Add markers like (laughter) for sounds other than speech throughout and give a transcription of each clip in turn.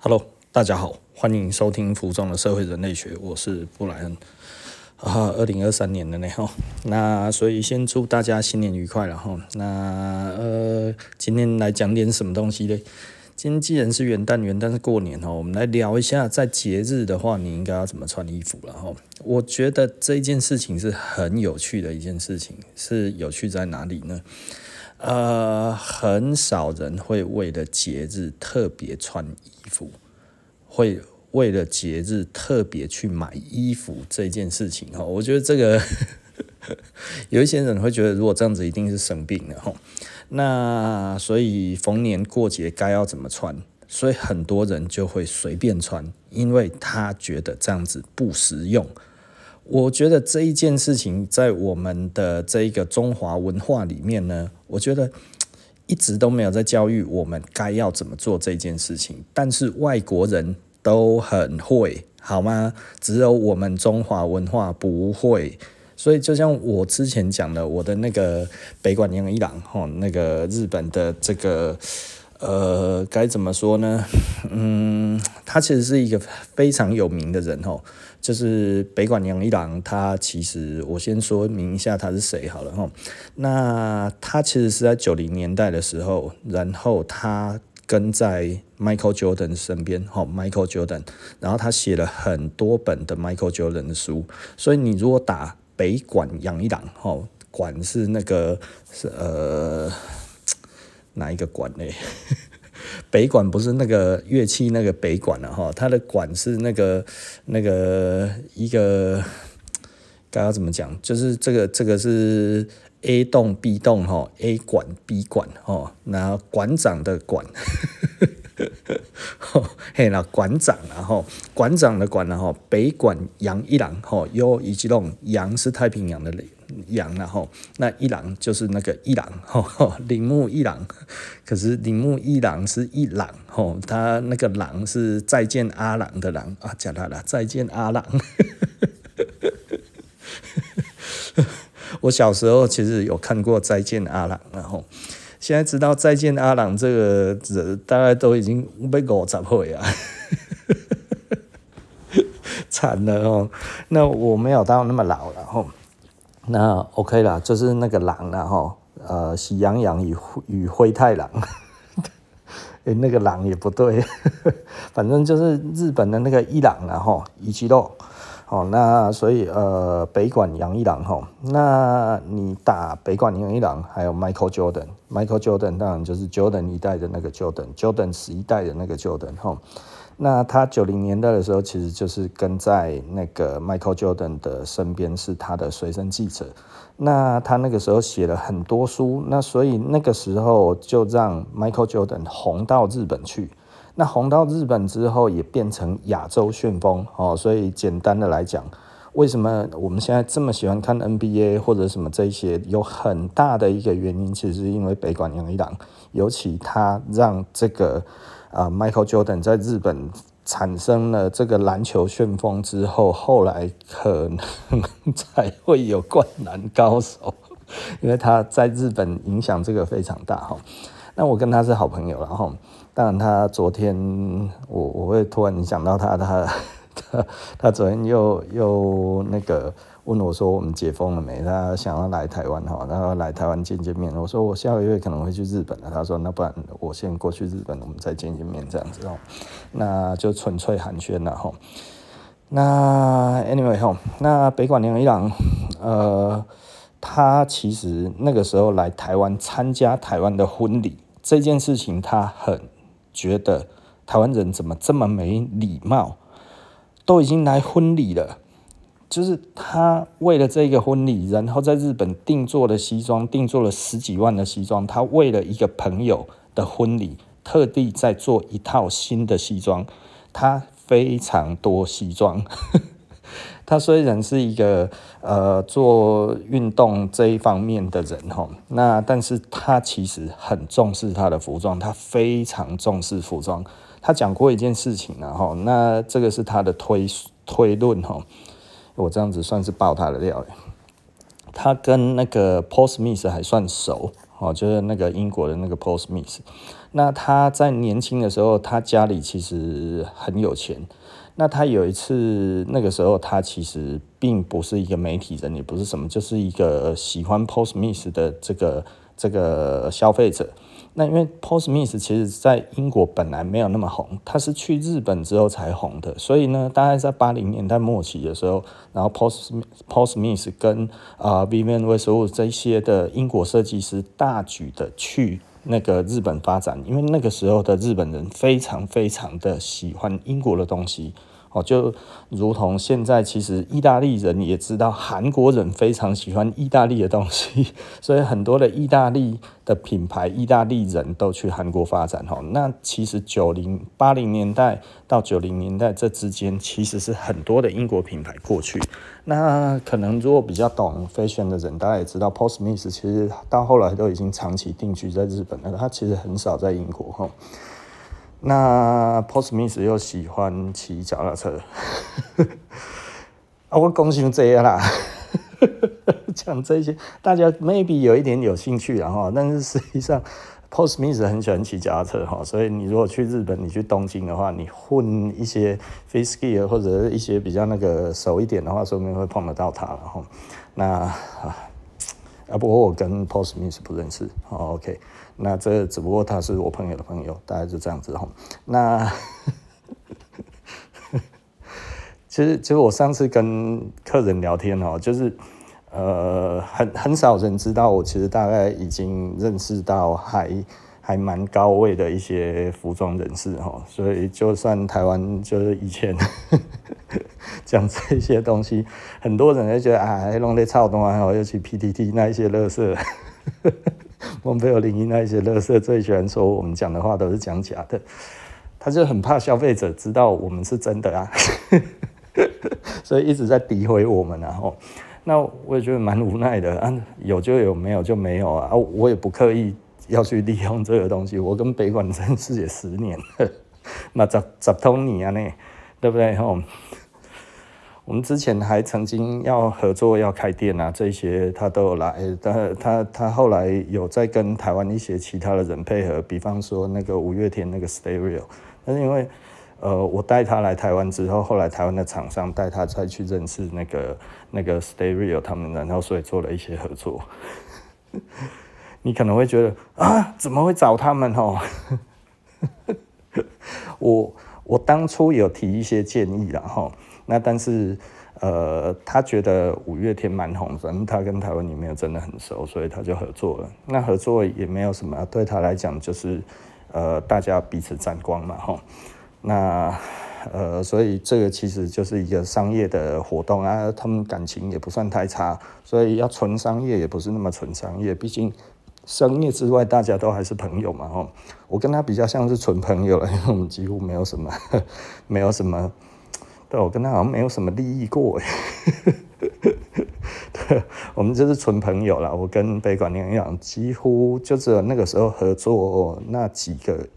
Hello，大家好，欢迎收听《服装的社会人类学》，我是布莱恩啊。二零二三年的呢哈，那所以先祝大家新年愉快了哈。那呃，今天来讲点什么东西呢？今天既然是元旦，元旦是过年哈，我们来聊一下，在节日的话，你应该要怎么穿衣服了哈。我觉得这件事情是很有趣的一件事情，是有趣在哪里呢？呃，很少人会为了节日特别穿衣服，会为了节日特别去买衣服这件事情哈，我觉得这个 (laughs) 有一些人会觉得，如果这样子一定是生病了哈。那所以逢年过节该要怎么穿？所以很多人就会随便穿，因为他觉得这样子不实用。我觉得这一件事情在我们的这个中华文化里面呢，我觉得一直都没有在教育我们该要怎么做这件事情。但是外国人都很会，好吗？只有我们中华文化不会。所以就像我之前讲的，我的那个北管杨一郎哈，那个日本的这个。呃，该怎么说呢？(laughs) 嗯，他其实是一个非常有名的人哦，就是北管杨一郎。他其实我先说明一下他是谁好了哈。那他其实是在九零年代的时候，然后他跟在 Michael Jordan 身边哈，Michael Jordan，然后他写了很多本的 Michael Jordan 的书。所以你如果打北管杨一郎哈，管是那个是呃。哪一个管呢？(laughs) 北管不是那个乐器那个北管了哈，它的管是那个那个一个，该要怎么讲？就是这个这个是 A 栋 B 栋哈，A 管 B 管哈，然后馆长的馆，(laughs) 嘿，那馆长然后馆长的馆然后北管杨一郎哈，有一几栋杨是太平洋的羊，然后那一郎就是那个一郎，(laughs) 吼，铃木一郎。可是铃木一郎是一郎，吼，他那个郎是再见阿郎的郎啊，讲他了，再见阿郎。(laughs) 我小时候其实有看过再见阿郎，然后现在知道再见阿郎这个人，大概都已经被五十岁啊，(laughs) 惨了哦。那我没有到那么老了，吼。那 OK 啦，就是那个狼啦哈，呃，喜羊羊与与灰太狼，(laughs) 诶，那个狼也不对，(laughs) 反正就是日本的那个一郎啦哈，一七六，哦，那所以呃，北管杨一郎哈，那你打北管杨一郎，还有 Michael Jordan，Michael Jordan 当然就是 Jordan 一代的那个 Jordan，Jordan 十一代的那个 Jordan 哈。那他九零年代的时候，其实就是跟在那个 Michael Jordan 的身边，是他的随身记者。那他那个时候写了很多书，那所以那个时候就让 Michael Jordan 红到日本去。那红到日本之后，也变成亚洲旋风哦。所以简单的来讲，为什么我们现在这么喜欢看 NBA 或者什么这些，有很大的一个原因，其实是因为北管杨一郎，尤其他让这个。啊，Michael Jordan 在日本产生了这个篮球旋风之后，后来可能 (laughs) 才会有灌篮高手，因为他在日本影响这个非常大哈。那我跟他是好朋友，然后当然他昨天我我会突然想到他，他 (laughs) 他他昨天又又那个。问我说：“我们解封了没？他想要来台湾哈，然后来台湾见见面。我说我下个月可能会去日本了。他说那不然我先过去日本，我们再见见面这样子哦。那就纯粹寒暄了哈。那 anyway 哈，那北馆杨一郎，呃，他其实那个时候来台湾参加台湾的婚礼这件事情，他很觉得台湾人怎么这么没礼貌，都已经来婚礼了。”就是他为了这个婚礼，然后在日本定做了西装，定做了十几万的西装。他为了一个朋友的婚礼，特地在做一套新的西装。他非常多西装。(laughs) 他虽然是一个呃做运动这一方面的人哈，那但是他其实很重视他的服装，他非常重视服装。他讲过一件事情然后，那这个是他的推推论哈。我这样子算是爆他的料，他跟那个 Paul Smith 还算熟哦，就是那个英国的那个 Paul Smith。那他在年轻的时候，他家里其实很有钱。那他有一次，那个时候他其实并不是一个媒体人，也不是什么，就是一个喜欢 Paul Smith 的这个这个消费者。那因为 Paul Smith 其实在英国本来没有那么红，他是去日本之后才红的。所以呢，大概在八零年代末期的时候，然后 Paul Smith, Paul Smith 跟啊、呃、Vivienne Westwood 这些的英国设计师大举的去那个日本发展，因为那个时候的日本人非常非常的喜欢英国的东西。哦，就如同现在，其实意大利人也知道韩国人非常喜欢意大利的东西，所以很多的意大利的品牌，意大利人都去韩国发展。哈，那其实九零八零年代到九零年代这之间，其实是很多的英国品牌过去。那可能如果比较懂 fashion 的人，大家也知道，Paul Smith 其实到后来都已经长期定居在日本了，他其实很少在英国。哈。那 Paul Smith 又喜欢骑脚踏车，(laughs) 啊，我讲成这样啦，(laughs) 讲这些大家 maybe 有一点有兴趣啊哈，但是实际上 Paul Smith 很喜欢骑脚踏车哈，所以你如果去日本，你去东京的话，你混一些 face gear 或者一些比较那个熟一点的话，说不定会碰得到他然后。那啊，啊不过我跟 Paul Smith 不认识，OK。那这只不过他是我朋友的朋友，大概就这样子哈。那 (laughs) 其实，其实我上次跟客人聊天哦，就是呃，很很少人知道我其实大概已经认识到还还蛮高位的一些服装人士哈。所以，就算台湾就是以前 (laughs) 讲这些东西，很多人就觉得啊，弄得超东啊，尤其 PTT 那一些垃圾。(laughs) 孟非有灵异那一些乐色最喜欢说我们讲的话都是讲假的，他就很怕消费者知道我们是真的啊，(laughs) 所以一直在诋毁我们啊。那我也觉得蛮无奈的啊，有就有，没有就没有啊。我也不刻意要去利用这个东西。我跟北管认识也十年了，(laughs) 那十十多年呢，对不对吼？我们之前还曾经要合作要开店啊，这些他都有来。但他他后来有在跟台湾一些其他的人配合，比方说那个五月天那个 Stereo。但是因为呃我带他来台湾之后，后来台湾的厂商带他再去认识那个那个 Stereo 他们，然后所以做了一些合作。(laughs) 你可能会觉得啊，怎么会找他们哦？(laughs) 我我当初有提一些建议然后。那但是，呃，他觉得五月天蛮红，反正他跟台湾也没有真的很熟，所以他就合作了。那合作也没有什么，对他来讲就是，呃，大家彼此沾光嘛，吼。那，呃，所以这个其实就是一个商业的活动啊，他们感情也不算太差，所以要纯商业也不是那么纯商业，毕竟商业之外大家都还是朋友嘛，吼。我跟他比较像是纯朋友了，因为我们几乎没有什么，(laughs) 没有什么。对，我跟他好像没有什么利益过，(laughs) 对，我们就是纯朋友啦。我跟北管娘一样，几乎就是那个时候合作那几个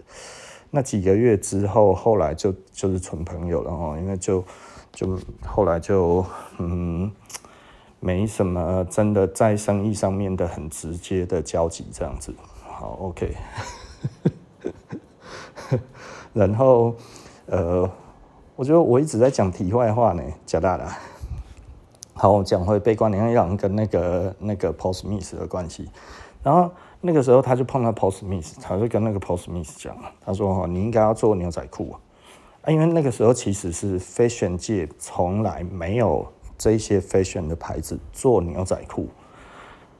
那几个月之后，后来就就是纯朋友了哦。因为就就后来就嗯，没什么真的在生意上面的很直接的交集这样子。好，OK，(laughs) 然后呃。我觉得我一直在讲题外话呢，假大啦。(laughs) 好，我讲回北管娘一郎跟那个那个 Paul Smith 的关系。然后那个时候他就碰到 Paul Smith，他就跟那个 Paul Smith 讲，他说：“哈，你应该要做牛仔裤啊，因为那个时候其实是 fashion 界从来没有这些 fashion 的牌子做牛仔裤。”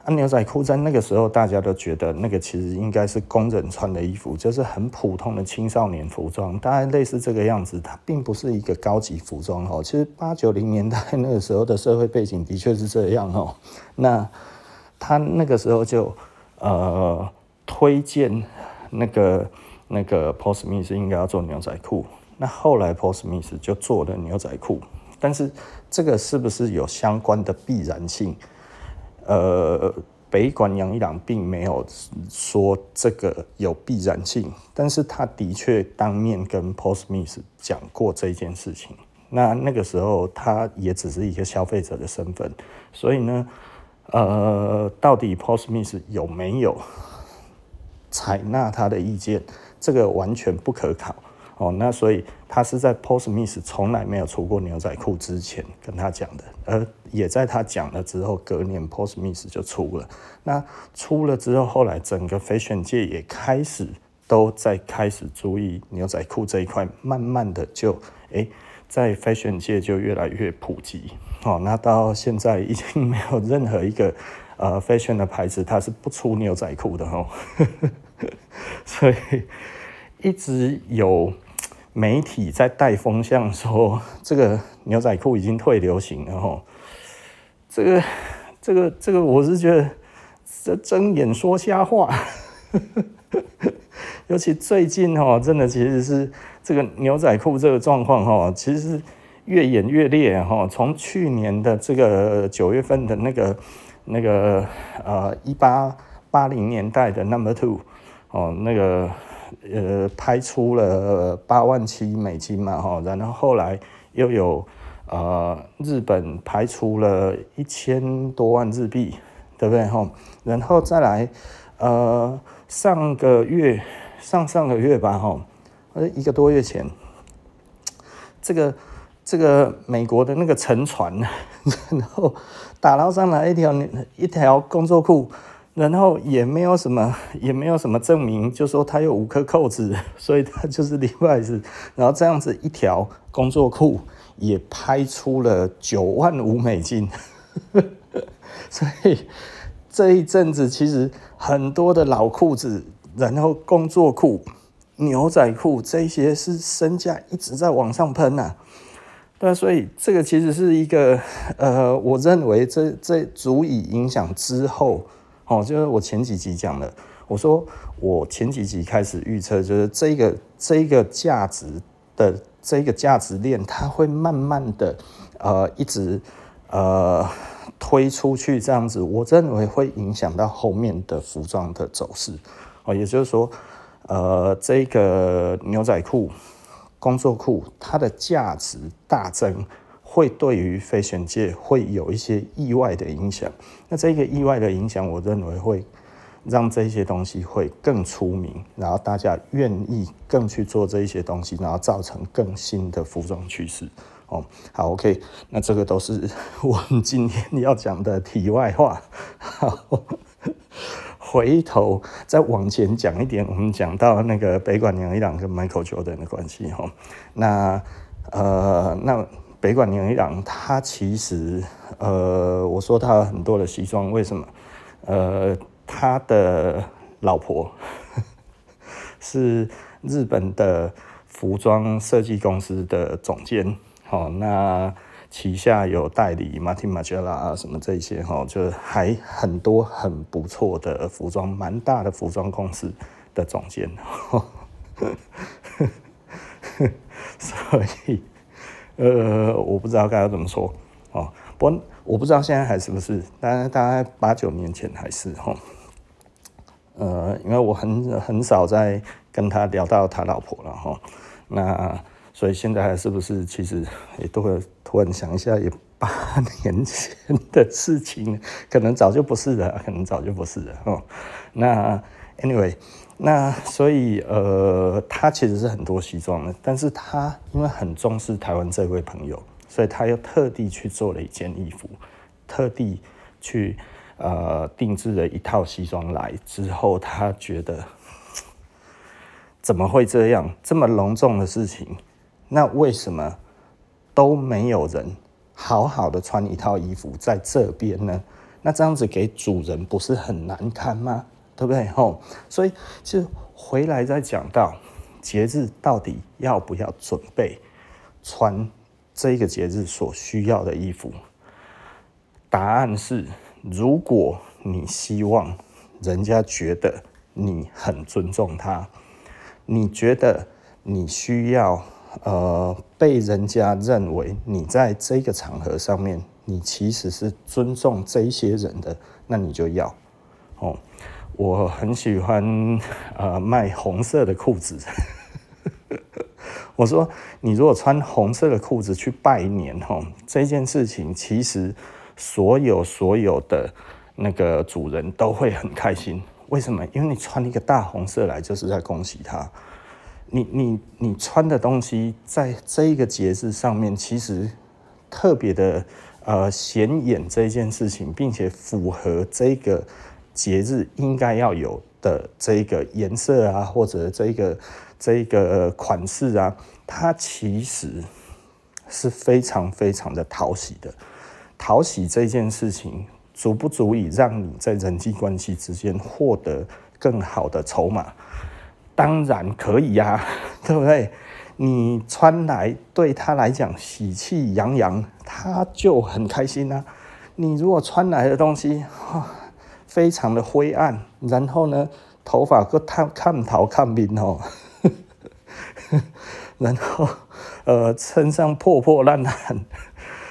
啊，牛仔裤在那个时候，大家都觉得那个其实应该是工人穿的衣服，就是很普通的青少年服装，大概类似这个样子。它并不是一个高级服装哦。其实八九零年代 (laughs) 那个时候的社会背景的确是这样哦。那他那个时候就呃推荐那个那个 Paul Smith 应该要做牛仔裤。那后来 Paul Smith 就做了牛仔裤，但是这个是不是有相关的必然性？呃，北管杨一郎并没有说这个有必然性，但是他的确当面跟 Paul Smith 讲过这件事情。那那个时候他也只是一个消费者的身份，所以呢，呃，到底 Paul Smith 有没有采纳他的意见，这个完全不可考哦。那所以他是在 Post Miss 从来没有出过牛仔裤之前跟他讲的，而也在他讲了之后，隔年 Post Miss 就出了。那出了之后，后来整个 fashion 界也开始都在开始注意牛仔裤这一块，慢慢的就哎。在 fashion 界就越来越普及，哦，那到现在已经没有任何一个呃 fashion 的牌子，它是不出牛仔裤的哦，(laughs) 所以一直有媒体在带风向说 (laughs) 这个牛仔裤已经退流行了哦，这个这个这个我是觉得这睁眼说瞎话，(laughs) 尤其最近哦，真的其实是。这个牛仔裤这个状况哈，其实是越演越烈哈。从去年的这个九月份的那个那个呃一八八零年代的 Number Two 哦，那个呃拍出了八万七美金嘛哈，然后后来又有呃日本拍出了一千多万日币，对不对哈？然后再来呃上个月上上个月吧哈。呃，一个多月前，这个这个美国的那个沉船，(laughs) 然后打捞上来一条一条工作裤，然后也没有什么 (laughs) 也没有什么证明，就说他有五颗扣子，(laughs) 所以他就是例外是，然后这样子一条工作裤也拍出了九万五美金，(laughs) 所以这一阵子其实很多的老裤子，然后工作裤。牛仔裤这些是身价一直在往上喷呐、啊，对，所以这个其实是一个呃，我认为这这足以影响之后哦，就是我前几集讲的，我说我前几集开始预测，就是这个这个价值的这个价值链，它会慢慢的呃一直呃推出去这样子，我认为会影响到后面的服装的走势哦，也就是说。呃，这个牛仔裤、工作裤，它的价值大增，会对于 fashion 界会有一些意外的影响。那这个意外的影响，我认为会让这些东西会更出名，然后大家愿意更去做这一些东西，然后造成更新的服装趋势。哦，好，OK，那这个都是我们今天要讲的题外话。(laughs) 好。回头再往前讲一点，我们讲到那个北管娘一郎跟 Michael Jordan 的关系哈。那呃，那北管牛一郎他其实呃，我说他很多的西装，为什么？呃，他的老婆 (laughs) 是日本的服装设计公司的总监。好，那。旗下有代理 Martin m a g e l a 啊，什么这些哈，就还很多很不错的服装，蛮大的服装公司的总监，(laughs) 所以呃，我不知道该要怎么说哦。不过我不知道现在还是不是，大概大概八九年前还是哈。呃，因为我很很少在跟他聊到他老婆了哈。那所以现在还是不是，其实也都会突然想一下，也八年前的事情，可能早就不是了，可能早就不是了哦。那 anyway，那所以呃，他其实是很多西装的，但是他因为很重视台湾这位朋友，所以他又特地去做了一件衣服，特地去呃定制了一套西装来之后，他觉得怎么会这样，这么隆重的事情？那为什么都没有人好好的穿一套衣服在这边呢？那这样子给主人不是很难堪吗？对不对？吼，所以就回来再讲到节日到底要不要准备穿这个节日所需要的衣服？答案是，如果你希望人家觉得你很尊重他，你觉得你需要。呃，被人家认为你在这个场合上面，你其实是尊重这些人的，那你就要哦。我很喜欢呃卖红色的裤子，(laughs) 我说你如果穿红色的裤子去拜年哦，这件事情其实所有所有的那个主人都会很开心。为什么？因为你穿一个大红色来，就是在恭喜他。你你你穿的东西，在这一个节日上面，其实特别的呃显眼这件事情，并且符合这个节日应该要有的这个颜色啊，或者这个这个款式啊，它其实是非常非常的讨喜的。讨喜这件事情足不足以让你在人际关系之间获得更好的筹码？当然可以呀，(laughs) 对不对？你穿来对他来讲喜气洋洋，他就很开心呐。你如果穿来的东西 (laughs) 非常的灰暗，然后呢，头发搁烫看头看面哦，(laughs) 然后呃，身上破破烂烂。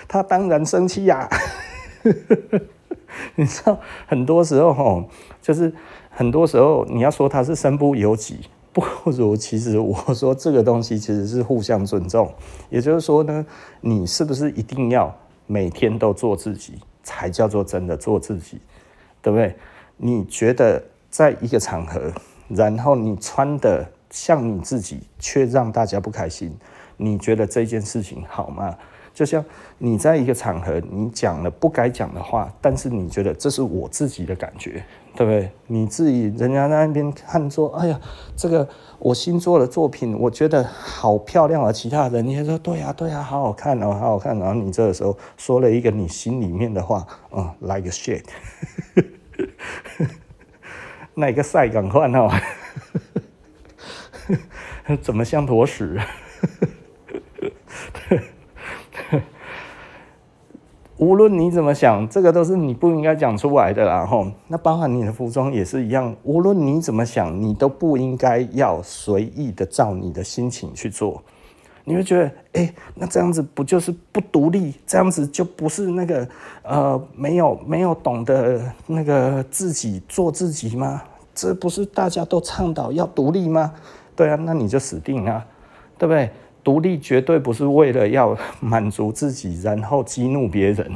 他当然生气呀，(laughs) 你知道，很多时候吼，就是很多时候你要说他是身不由己，不如其实我说这个东西其实是互相尊重。也就是说呢，你是不是一定要每天都做自己，才叫做真的做自己，对不对？你觉得在一个场合，然后你穿的像你自己，却让大家不开心，你觉得这件事情好吗？就像你在一个场合，你讲了不该讲的话，但是你觉得这是我自己的感觉，对不对？你自己人家在那边看说，哎呀，这个我新做的作品，我觉得好漂亮啊！其他人你也说，对呀，对呀，好好看哦，好好看。然后你这个时候说了一个你心里面的话，嗯，like shit，(laughs) 那个赛赶快哦，(laughs) 怎么像坨屎？(laughs) 无论你怎么想，这个都是你不应该讲出来的啦。吼，那包含你的服装也是一样。无论你怎么想，你都不应该要随意的照你的心情去做。你会觉得，哎、那这样子不就是不独立？这样子就不是那个呃，没有没有懂得那个自己做自己吗？这不是大家都倡导要独立吗？对啊，那你就死定了，对不对？独立绝对不是为了要满足自己，然后激怒别人。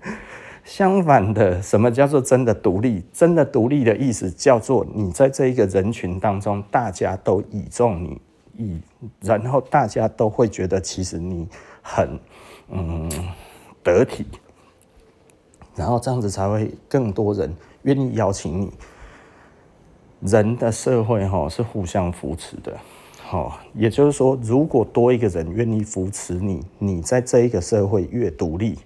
(laughs) 相反的，什么叫做真的独立？真的独立的意思叫做你在这一个人群当中，大家都倚重你，倚，然后大家都会觉得其实你很嗯得体，然后这样子才会更多人愿意邀请你。人的社会哈是互相扶持的。好，也就是说，如果多一个人愿意扶持你，你在这一个社会越独立，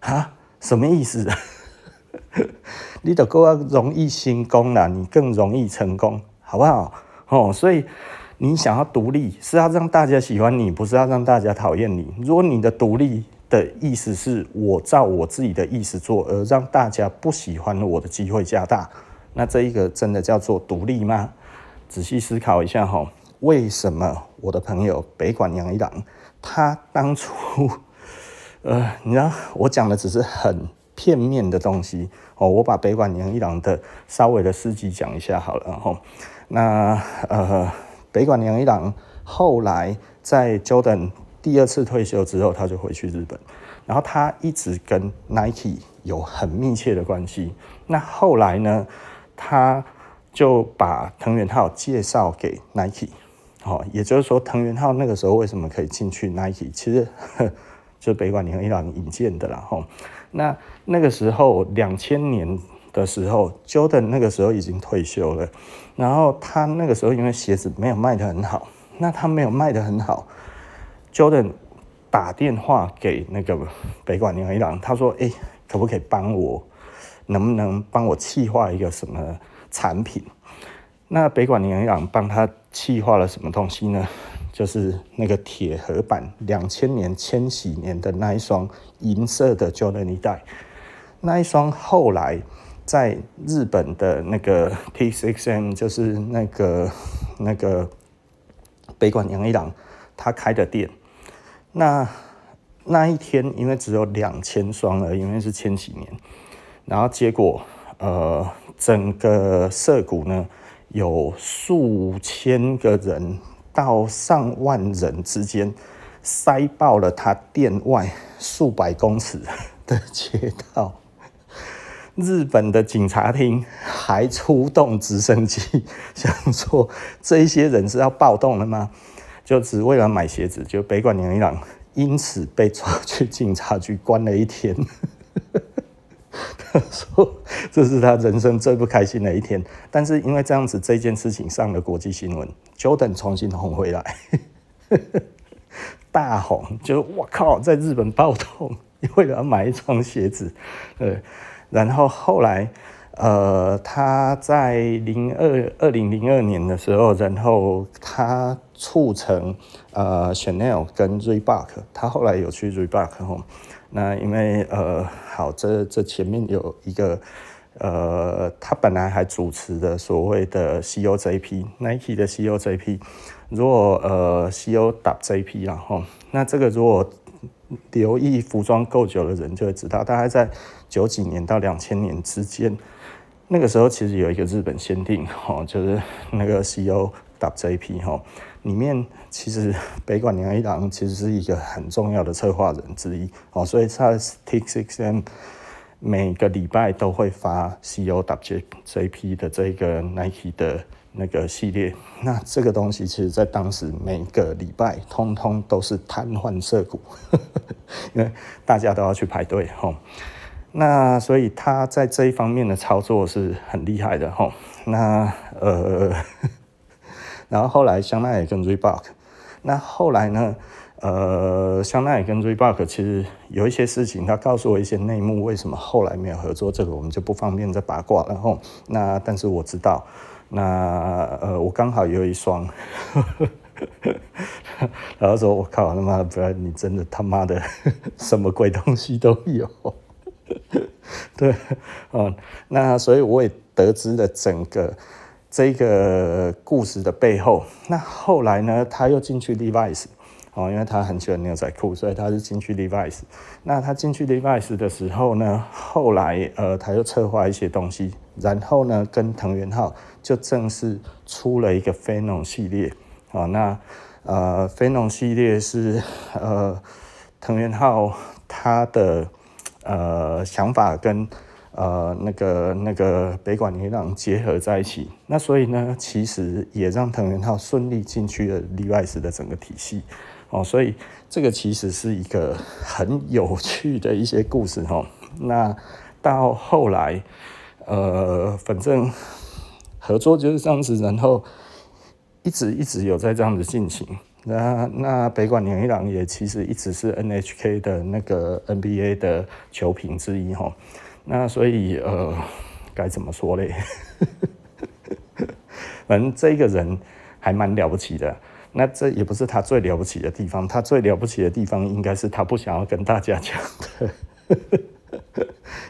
哈，什么意思？(laughs) 你得够容易成功啦，你更容易成功，好不好？哦，所以你想要独立，是要让大家喜欢你，不是要让大家讨厌你。如果你的独立的意思是我照我自己的意思做，而让大家不喜欢我的机会加大，那这一个真的叫做独立吗？仔细思考一下哈。为什么我的朋友北管杨一郎，他当初，(laughs) 呃，你知道我讲的只是很片面的东西哦，我把北管杨一郎的稍微的事迹讲一下好了，然后那呃，北管杨一郎后来在 Jordan 第二次退休之后，他就回去日本，然后他一直跟 Nike 有很密切的关系。那后来呢，他就把藤原浩介绍给 Nike。好，也就是说，藤原浩那个时候为什么可以进去 Nike？其实就北管杨一郎引荐的啦。吼，那那个时候两千年的时候，Jordan 那个时候已经退休了。然后他那个时候因为鞋子没有卖得很好，那他没有卖得很好，Jordan 打电话给那个北管杨一郎，他说：“哎、可不可以帮我？能不能帮我企划一个什么产品？”那北管杨一郎帮他。企划了什么东西呢？就是那个铁盒版两千年千禧年的那一双银色的 Jordan 一代，那一双后来在日本的那个 (laughs) T6M，就是那个那个北管杨一郎他开的店。那那一天因为只有两千双了，因为是千禧年，然后结果呃整个涩谷呢。有数千个人到上万人之间塞爆了他店外数百公尺的街道，日本的警察厅还出动直升机，(laughs) 想说这一些人是要暴动了吗？就只为了买鞋子，就北管娘一郎因此被抓去警察局关了一天。(laughs) 他说这是他人生最不开心的一天，但是因为这样子这件事情上了国际新闻，Jordan 重新红回来，(laughs) 大红，就我靠，在日本暴动，为了要买一双鞋子，对，然后后来。呃，他在零二二零零二年的时候，然后他促成呃 Chanel 跟 Reebok，他后来有去 Reebok 吼，那因为呃好，这这前面有一个呃，他本来还主持的所谓的 COJP，Nike 的 COJP，如果呃 COWJP 然后那这个如果留意服装够久的人就会知道，大概在九几年到两千年之间。那个时候其实有一个日本限定，哦，就是那个 COWJP 哈，里面其实北管娘一郎其实是一个很重要的策划人之一，哦，所以他 T6M 每个礼拜都会发 COWJP 的这个 Nike 的那个系列，那这个东西其实在当时每个礼拜通通都是瘫痪社谷，(laughs) 因为大家都要去排队，哦。那所以他在这一方面的操作是很厉害的吼。那呃，(laughs) 然后后来香奈儿跟 Reebok，那后来呢，呃，香奈儿跟 Reebok 其实有一些事情，他告诉我一些内幕，为什么后来没有合作，这个我们就不方便再八卦了吼。那但是我知道，那呃，我刚好有一双，(laughs) 然后说我靠他妈的，不然你真的他妈的什么鬼东西都有。(laughs) 对，哦，那所以我也得知了整个这个故事的背后。那后来呢，他又进去 Levi's，哦，因为他很喜欢牛仔裤，所以他是进去 Levi's。那他进去 Levi's 的时候呢，后来呃，他又策划一些东西，然后呢，跟藤原浩就正式出了一个 Phenom 系列。哦，那呃，Phenom 系列是呃，藤原浩他的。呃，想法跟呃那个那个北管娘一郎结合在一起，那所以呢，其实也让藤原浩顺利进去了 Levi's 的整个体系哦，所以这个其实是一个很有趣的一些故事哦。那到后来，呃，反正合作就是这样子，然后一直一直有在这样子进行。那那北管娘一郎也其实一直是 NHK 的那个 NBA 的球评之一哈，那所以呃该怎么说嘞？(laughs) 反正这个人还蛮了不起的。那这也不是他最了不起的地方，他最了不起的地方应该是他不想要跟大家讲的，(laughs)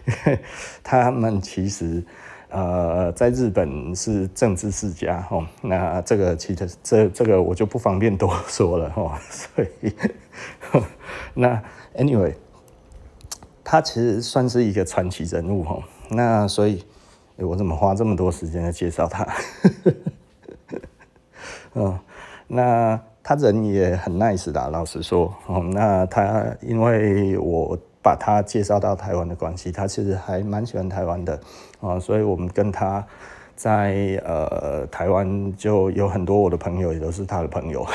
因为他们其实。呃，在日本是政治世家哦，那这个其实这这个我就不方便多说了哦，(laughs) 所以 (laughs) 那 anyway，他其实算是一个传奇人物哦，那所以我怎么花这么多时间来介绍他？嗯，(laughs) 那他人也很 nice 的，老实说，哦，那他因为我。把他介绍到台湾的关系，他其实还蛮喜欢台湾的啊，所以我们跟他在呃台湾就有很多我的朋友也都是他的朋友，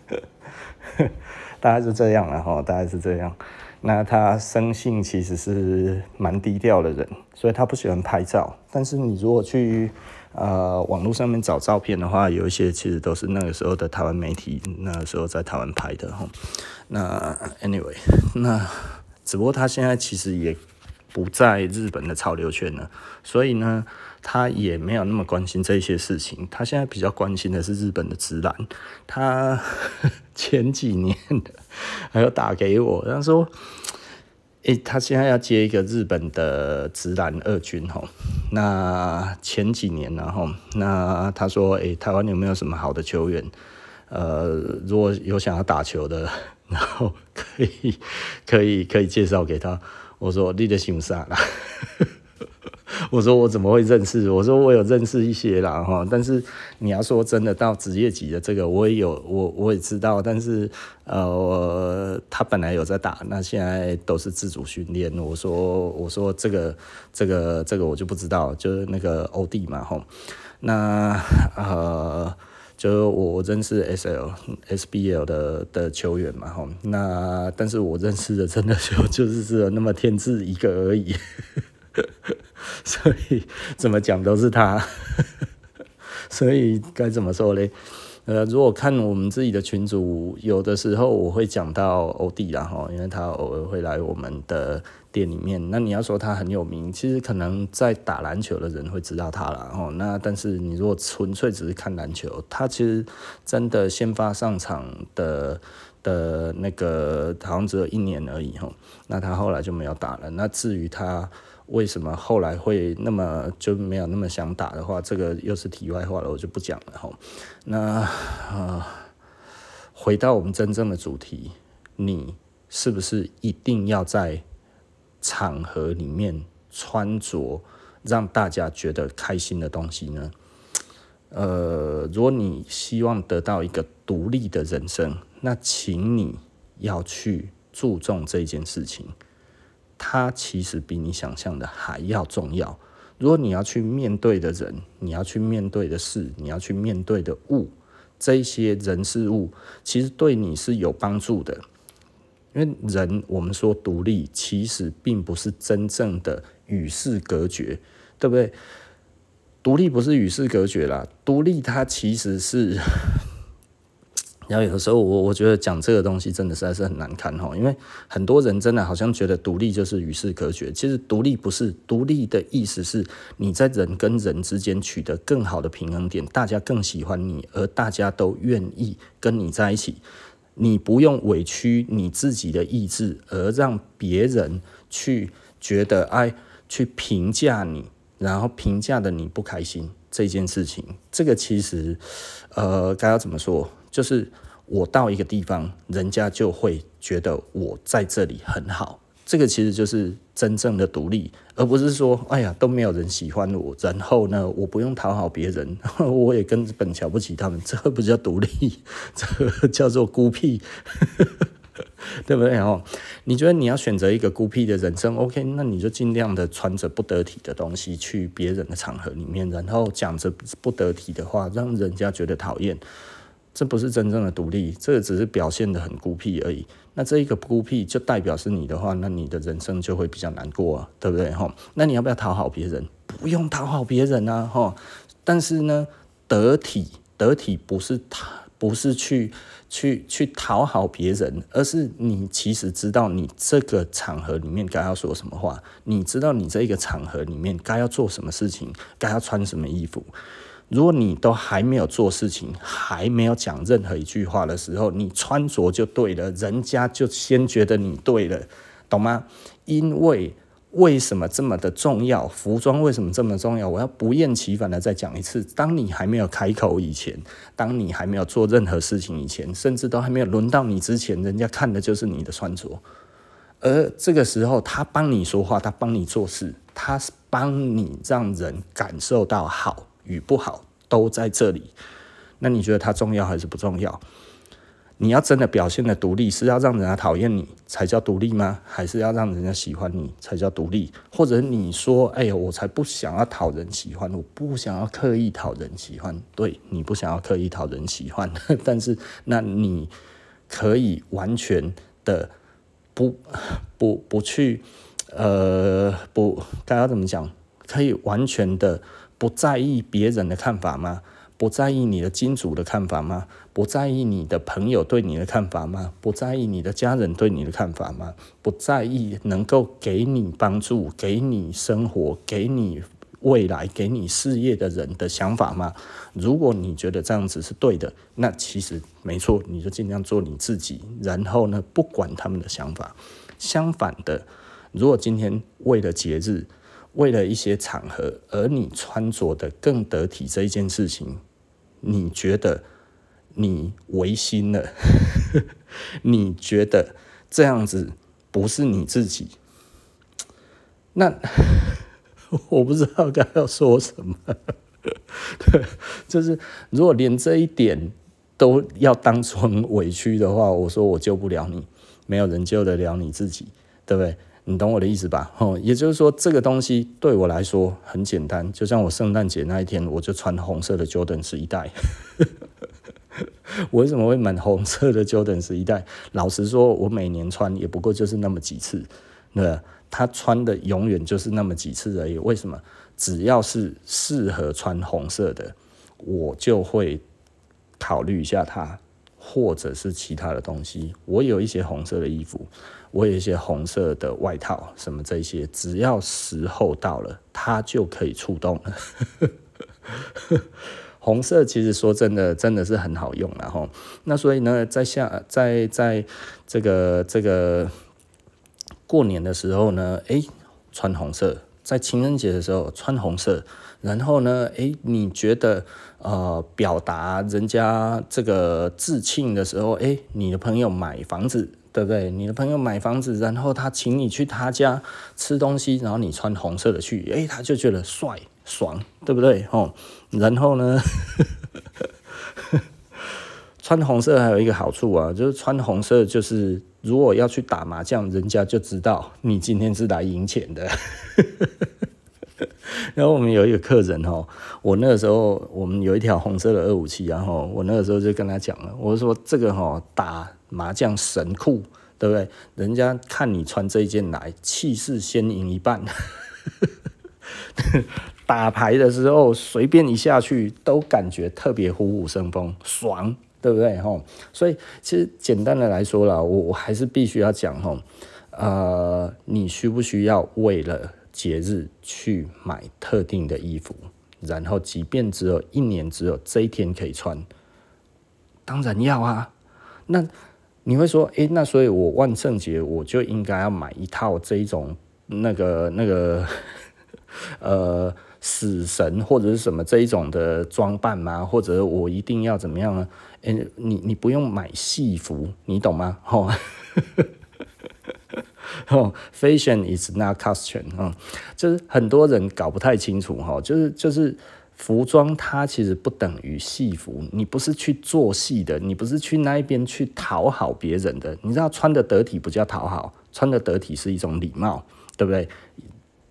(laughs) 大概是这样了哈，大概是这样。那他生性其实是蛮低调的人，所以他不喜欢拍照。但是你如果去呃网络上面找照片的话，有一些其实都是那个时候的台湾媒体那时候在台湾拍的哈。那 anyway，那只不过他现在其实也不在日本的潮流圈了，所以呢，他也没有那么关心这些事情。他现在比较关心的是日本的直篮。他 (laughs) 前几年还有打给我，他说：“诶，他现在要接一个日本的直篮二军吼。那前几年然后，那他说：诶，台湾有没有什么好的球员？呃，如果有想要打球的。”然后可以可以可以介绍给他，我说你的姓啥啦？(laughs) 我说我怎么会认识？我说我有认识一些啦哈，但是你要说真的到职业级的这个，我也有我我也知道，但是呃，他本来有在打，那现在都是自主训练。我说我说这个这个这个我就不知道，就是那个欧弟嘛哈，那呃。就我认识 S L S B L 的的球员嘛吼，那但是我认识的真的就 (laughs) 就是只有那么天赐一个而已，(laughs) 所以怎么讲都是他，(laughs) 所以该怎么说嘞？呃，如果看我们自己的群组，有的时候我会讲到欧弟啦哈，因为他偶尔会来我们的店里面。那你要说他很有名，其实可能在打篮球的人会知道他啦哈。那但是你如果纯粹只是看篮球，他其实真的先发上场的的那个好像只有一年而已哈。那他后来就没有打了。那至于他。为什么后来会那么就没有那么想打的话，这个又是题外话了，我就不讲了哈。那啊、呃，回到我们真正的主题，你是不是一定要在场合里面穿着让大家觉得开心的东西呢？呃，如果你希望得到一个独立的人生，那请你要去注重这件事情。它其实比你想象的还要重要。如果你要去面对的人，你要去面对的事，你要去面对的物，这些人事物，其实对你是有帮助的。因为人，我们说独立，其实并不是真正的与世隔绝，对不对？独立不是与世隔绝啦，独立它其实是。然后有的时候我我觉得讲这个东西真的实在是很难看哈，因为很多人真的好像觉得独立就是与世隔绝，其实独立不是，独立的意思是你在人跟人之间取得更好的平衡点，大家更喜欢你，而大家都愿意跟你在一起，你不用委屈你自己的意志，而让别人去觉得哎，去评价你，然后评价的你不开心这件事情，这个其实呃该要怎么说？就是我到一个地方，人家就会觉得我在这里很好。这个其实就是真正的独立，而不是说，哎呀，都没有人喜欢我，然后呢，我不用讨好别人，(laughs) 我也根本瞧不起他们。这不叫独立，(laughs) 这叫做孤僻，(laughs) 对不对？哦，你觉得你要选择一个孤僻的人生，OK？那你就尽量的穿着不得体的东西去别人的场合里面，然后讲着不得体的话，让人家觉得讨厌。这不是真正的独立，这个只是表现得很孤僻而已。那这一个孤僻就代表是你的话，那你的人生就会比较难过啊，对不对？哈，那你要不要讨好别人？不用讨好别人啊，哈。但是呢，得体得体不是讨，不是去去去讨好别人，而是你其实知道你这个场合里面该要说什么话，你知道你这一个场合里面该要做什么事情，该要穿什么衣服。如果你都还没有做事情，还没有讲任何一句话的时候，你穿着就对了，人家就先觉得你对了，懂吗？因为为什么这么的重要？服装为什么这么重要？我要不厌其烦的再讲一次：当你还没有开口以前，当你还没有做任何事情以前，甚至都还没有轮到你之前，人家看的就是你的穿着。而这个时候，他帮你说话，他帮你做事，他是帮你让人感受到好。与不好都在这里，那你觉得它重要还是不重要？你要真的表现的独立，是要让人家讨厌你才叫独立吗？还是要让人家喜欢你才叫独立？或者你说，哎呀，我才不想要讨人喜欢，我不想要刻意讨人喜欢。对，你不想要刻意讨人喜欢，(laughs) 但是那你可以完全的不不不去，呃，不，大家怎么讲？可以完全的。不在意别人的看法吗？不在意你的金主的看法吗？不在意你的朋友对你的看法吗？不在意你的家人对你的看法吗？不在意能够给你帮助、给你生活、给你未来、给你事业的人的想法吗？如果你觉得这样子是对的，那其实没错，你就尽量做你自己。然后呢，不管他们的想法。相反的，如果今天为了节日，为了一些场合，而你穿着的更得体这一件事情，你觉得你违心了？(laughs) 你觉得这样子不是你自己？那 (laughs) 我不知道该要说什么。对，(laughs) 就是如果连这一点都要当成委屈的话，我说我救不了你，没有人救得了你自己，对不对？你懂我的意思吧？哦，也就是说，这个东西对我来说很简单，就像我圣诞节那一天，我就穿红色的 Jordan 十一代。(laughs) 我为什么会买红色的 Jordan 十一代？老实说，我每年穿也不过就是那么几次，那，他穿的永远就是那么几次而已。为什么？只要是适合穿红色的，我就会考虑一下它，或者是其他的东西。我有一些红色的衣服，我有一些红色的外套，什么这些，只要时候到了，它就可以触动了。(laughs) 红色其实说真的，真的是很好用，然后那所以呢，在下在在这个这个过年的时候呢，诶，穿红色；在情人节的时候穿红色，然后呢，诶，你觉得呃表达人家这个致庆的时候，诶，你的朋友买房子，对不对？你的朋友买房子，然后他请你去他家吃东西，然后你穿红色的去，诶，他就觉得帅。爽，对不对？哦，然后呢，(laughs) 穿红色还有一个好处啊，就是穿红色就是如果要去打麻将，人家就知道你今天是来赢钱的。(laughs) 然后我们有一个客人哦，我那个时候我们有一条红色的二五七，然后我那个时候就跟他讲了，我说这个哈打麻将神酷，对不对？人家看你穿这一件来，气势先赢一半。(laughs) 打牌的时候，随便一下去都感觉特别虎虎生风，爽，对不对？哈，所以其实简单的来说啦，我我还是必须要讲哈，呃，你需不需要为了节日去买特定的衣服？然后，即便只有一年只有这一天可以穿，当然要啊。那你会说，诶，那所以我万圣节我就应该要买一套这一种那个 (laughs) 那个，呃。死神或者是什么这一种的装扮吗？或者我一定要怎么样呢？欸、你你不用买戏服，你懂吗？哦，(laughs) 哦，Fashion is not costume，嗯，就是很多人搞不太清楚哈，就是就是服装它其实不等于戏服，你不是去做戏的，你不是去那一边去讨好别人的，你知道穿得得体不叫讨好，穿得得体是一种礼貌，对不对？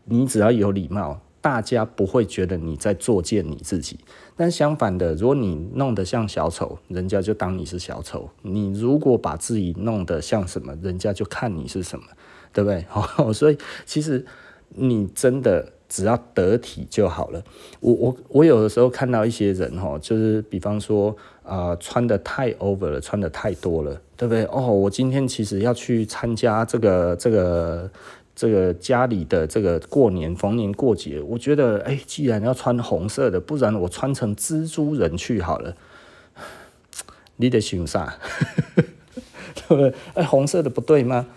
你只要有礼貌。大家不会觉得你在作践你自己，但相反的，如果你弄得像小丑，人家就当你是小丑；你如果把自己弄得像什么，人家就看你是什么，对不对？(laughs) 哦，所以其实你真的只要得体就好了。我我我有的时候看到一些人哈，就是比方说啊、穿得太 over 了，穿得太多了，对不对？哦，我今天其实要去参加这个这个。这个家里的这个过年逢年过节，我觉得哎，既然要穿红色的，不然我穿成蜘蛛人去好了。(sighs) 你得想啥？(laughs) 对不对？哎，红色的不对吗？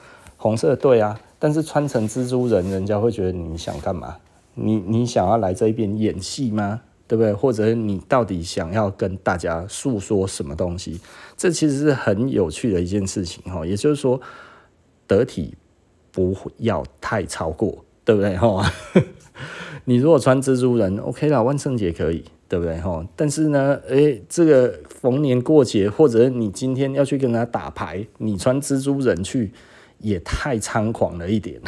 红色对啊，但是穿成蜘蛛人，人家会觉得你想干嘛？你你想要来这边演戏吗？对不对？或者你到底想要跟大家诉说什么东西？这其实是很有趣的一件事情哈。也就是说，得体。不要太超过，对不对？哈，(laughs) 你如果穿蜘蛛人，OK 啦，万圣节可以，对不对？哈，但是呢，诶，这个逢年过节，或者你今天要去跟他打牌，你穿蜘蛛人去，也太猖狂了一点。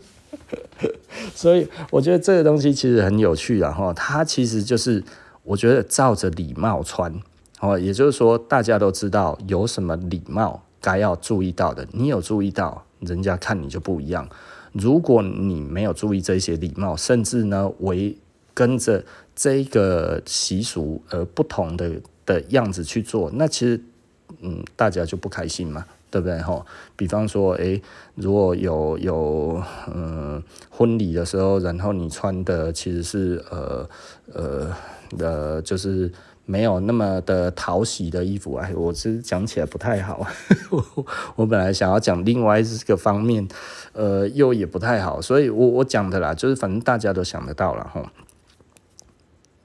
(laughs) 所以我觉得这个东西其实很有趣啊，哈，它其实就是我觉得照着礼貌穿，哦，也就是说大家都知道有什么礼貌该要注意到的，你有注意到。人家看你就不一样。如果你没有注意这些礼貌，甚至呢，为跟着这个习俗而不同的的样子去做，那其实，嗯，大家就不开心嘛，对不对？吼，比方说，诶，如果有有嗯婚礼的时候，然后你穿的其实是呃呃的，就是。没有那么的讨喜的衣服，哎，我其实讲起来不太好。(laughs) 我本来想要讲另外一个方面，呃，又也不太好，所以我我讲的啦，就是反正大家都想得到了哈。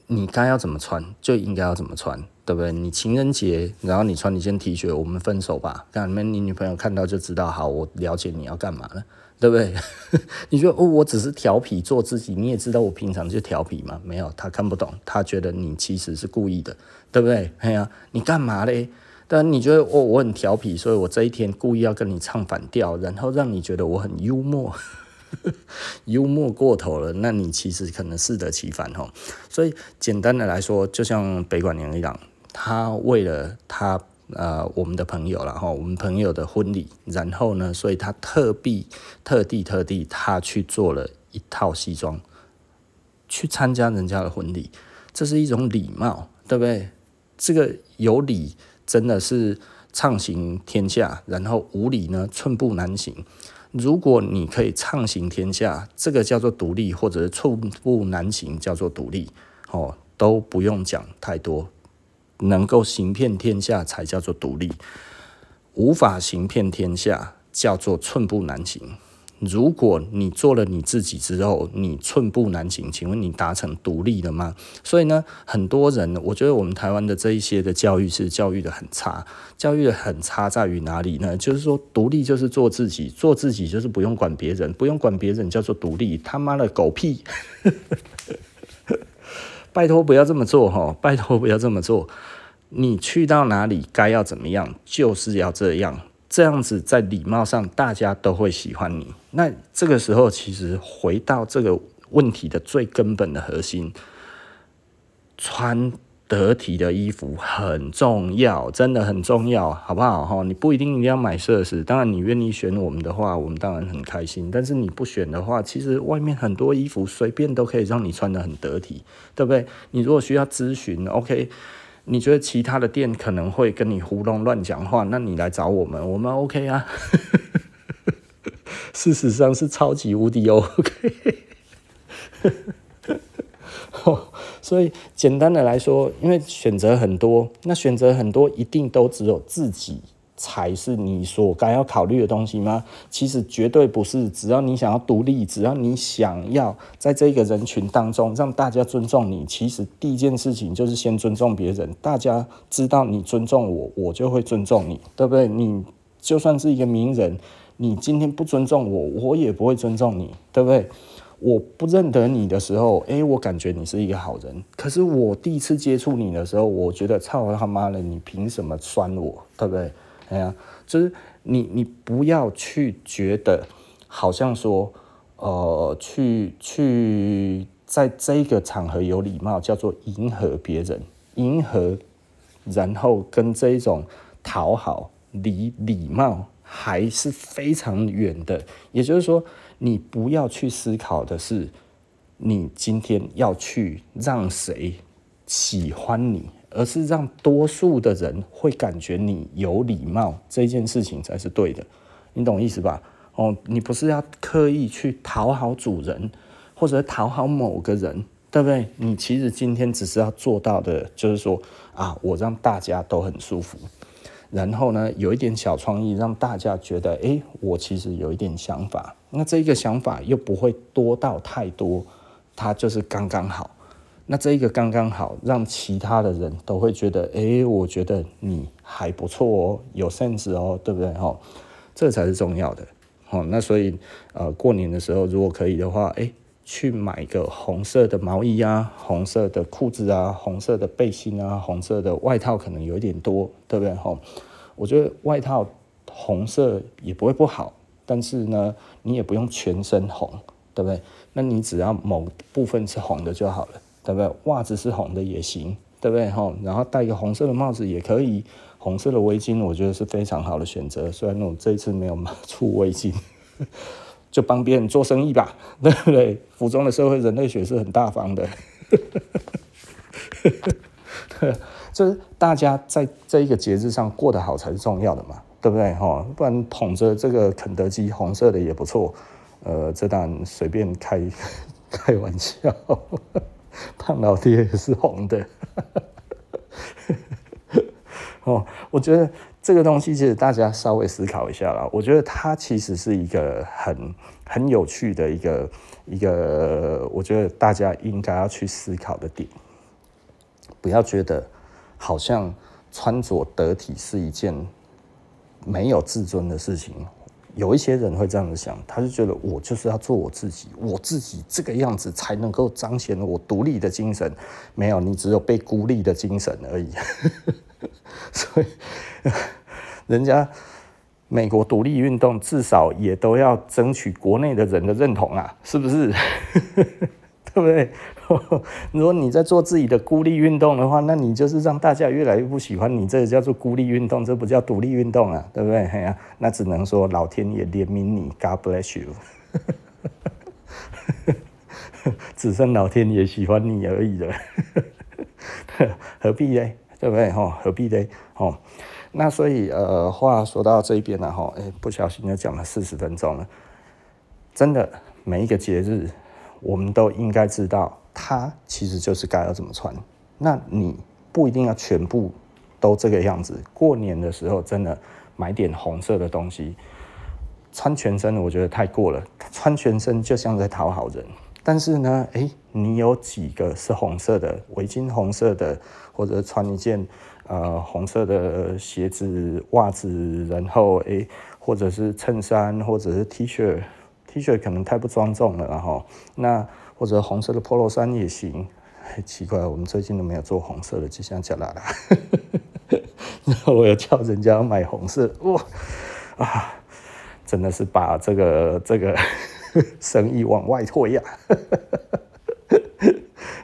你该要怎么穿就应该要怎么穿，对不对？你情人节，然后你穿一件 T 恤，我们分手吧。那你们，你女朋友看到就知道，好，我了解你要干嘛了，对不对？(laughs) 你说哦，我只是调皮做自己，你也知道我平常就调皮嘛。没有，他看不懂，他觉得你其实是故意的，对不对？哎呀、你干嘛嘞？但你觉得哦，我很调皮，所以我这一天故意要跟你唱反调，然后让你觉得我很幽默。(laughs) 幽默过头了，那你其实可能适得其反哦。所以简单的来说，就像北管娘一样，他为了他呃我们的朋友，然后我们朋友的婚礼，然后呢，所以他特地特地特地他去做了一套西装，去参加人家的婚礼，这是一种礼貌，对不对？这个有礼真的是畅行天下，然后无礼呢，寸步难行。如果你可以畅行天下，这个叫做独立，或者是寸步难行叫做独立，哦，都不用讲太多，能够行遍天下才叫做独立，无法行遍天下叫做寸步难行。如果你做了你自己之后，你寸步难行，请问你达成独立了吗？所以呢，很多人，我觉得我们台湾的这一些的教育是教育的很差，教育的很差在于哪里呢？就是说，独立就是做自己，做自己就是不用管别人，不用管别人叫做独立，他妈的狗屁！(laughs) 拜托不要这么做哈，拜托不要这么做，你去到哪里该要怎么样，就是要这样。这样子在礼貌上，大家都会喜欢你。那这个时候，其实回到这个问题的最根本的核心，穿得体的衣服很重要，真的很重要，好不好？哈，你不一定一定要买设施，当然你愿意选我们的话，我们当然很开心。但是你不选的话，其实外面很多衣服随便都可以让你穿得很得体，对不对？你如果需要咨询，OK。你觉得其他的店可能会跟你胡弄乱讲话，那你来找我们，我们 OK 啊。(laughs) 事实上是超级无敌 OK。(laughs) 所以简单的来说，因为选择很多，那选择很多一定都只有自己。才是你所该要考虑的东西吗？其实绝对不是。只要你想要独立，只要你想要在这个人群当中让大家尊重你，其实第一件事情就是先尊重别人。大家知道你尊重我，我就会尊重你，对不对？你就算是一个名人，你今天不尊重我，我也不会尊重你，对不对？我不认得你的时候，诶，我感觉你是一个好人。可是我第一次接触你的时候，我觉得操他妈的，你凭什么酸我，对不对？哎呀，就是你，你不要去觉得好像说，呃，去去在这个场合有礼貌，叫做迎合别人，迎合，然后跟这一种讨好离礼貌还是非常远的。也就是说，你不要去思考的是，你今天要去让谁喜欢你。而是让多数的人会感觉你有礼貌，这件事情才是对的，你懂意思吧？哦，你不是要刻意去讨好主人，或者讨好某个人，对不对？你其实今天只是要做到的，就是说啊，我让大家都很舒服，然后呢，有一点小创意，让大家觉得，诶，我其实有一点想法，那这一个想法又不会多到太多，它就是刚刚好。那这一个刚刚好，让其他的人都会觉得，诶，我觉得你还不错哦，有 sense 哦，对不对？哈，这才是重要的。好，那所以，呃，过年的时候如果可以的话，诶，去买个红色的毛衣啊，红色的裤子啊，红色的背心啊，红色的外套可能有一点多，对不对？哈，我觉得外套红色也不会不好，但是呢，你也不用全身红，对不对？那你只要某部分是红的就好了。对不对？袜子是红的也行，对不对？然后戴一个红色的帽子也可以，红色的围巾我觉得是非常好的选择。虽然我这一次没有出围巾，就帮别人做生意吧，(laughs) 对不对？服装的社会人类学是很大方的，(laughs) 就是大家在这一个节日上过得好才是重要的嘛，对不对？哈不然捧着这个肯德基红色的也不错，呃，这当然随便开 (laughs) 开玩笑。胖老爹也是红的，哦，我觉得这个东西其实大家稍微思考一下啦。我觉得它其实是一个很很有趣的一个一个，我觉得大家应该要去思考的点。不要觉得好像穿着得体是一件没有自尊的事情。有一些人会这样子想，他就觉得我就是要做我自己，我自己这个样子才能够彰显我独立的精神。没有，你只有被孤立的精神而已。(laughs) 所以，人家美国独立运动至少也都要争取国内的人的认同啊，是不是？(laughs) 对不对？(laughs) 如果你在做自己的孤立运动的话，那你就是让大家越来越不喜欢你，这个叫做孤立运动，这不叫独立运动啊，对不对？哎呀，那只能说老天爷怜悯你，God bless you，(laughs) 只剩老天爷喜欢你而已了，何必呢？对不对？哈，何必呢？哦，那所以呃，话说到这边了哈，哎，不小心就讲了四十分钟了，真的每一个节日。我们都应该知道，它其实就是该要怎么穿。那你不一定要全部都这个样子。过年的时候，真的买点红色的东西，穿全身，我觉得太过了。穿全身就像在讨好人。但是呢，诶，你有几个是红色的围巾，红色的，或者穿一件呃红色的鞋子、袜子，然后诶，或者是衬衫，或者是 T 恤。T 恤可能太不庄重了，然后那或者红色的 Polo 衫也行。很 (laughs) 奇怪，我们最近都没有做红色的，就像叫啦啦。(laughs) 然后我又叫人家买红色，哇啊，真的是把这个这个 (laughs) 生意往外推呀。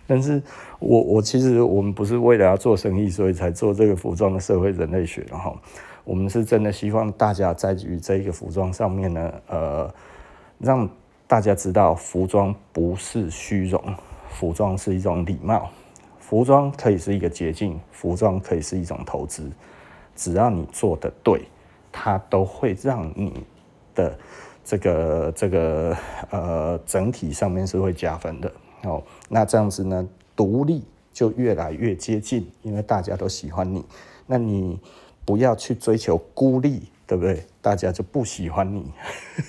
但是我我其实我们不是为了要做生意，所以才做这个服装的社会人类学，然后我们是真的希望大家在于这个服装上面呢，呃。让大家知道，服装不是虚荣，服装是一种礼貌，服装可以是一个捷径，服装可以是一种投资。只要你做得对，它都会让你的这个这个呃整体上面是会加分的。哦，那这样子呢，独立就越来越接近，因为大家都喜欢你。那你不要去追求孤立，对不对？大家就不喜欢你。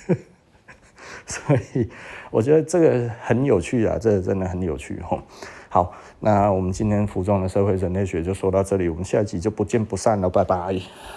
(laughs) 所以我觉得这个很有趣啊，这个真的很有趣吼。好，那我们今天服装的社会人类学就说到这里，我们下一集就不见不散了，拜拜。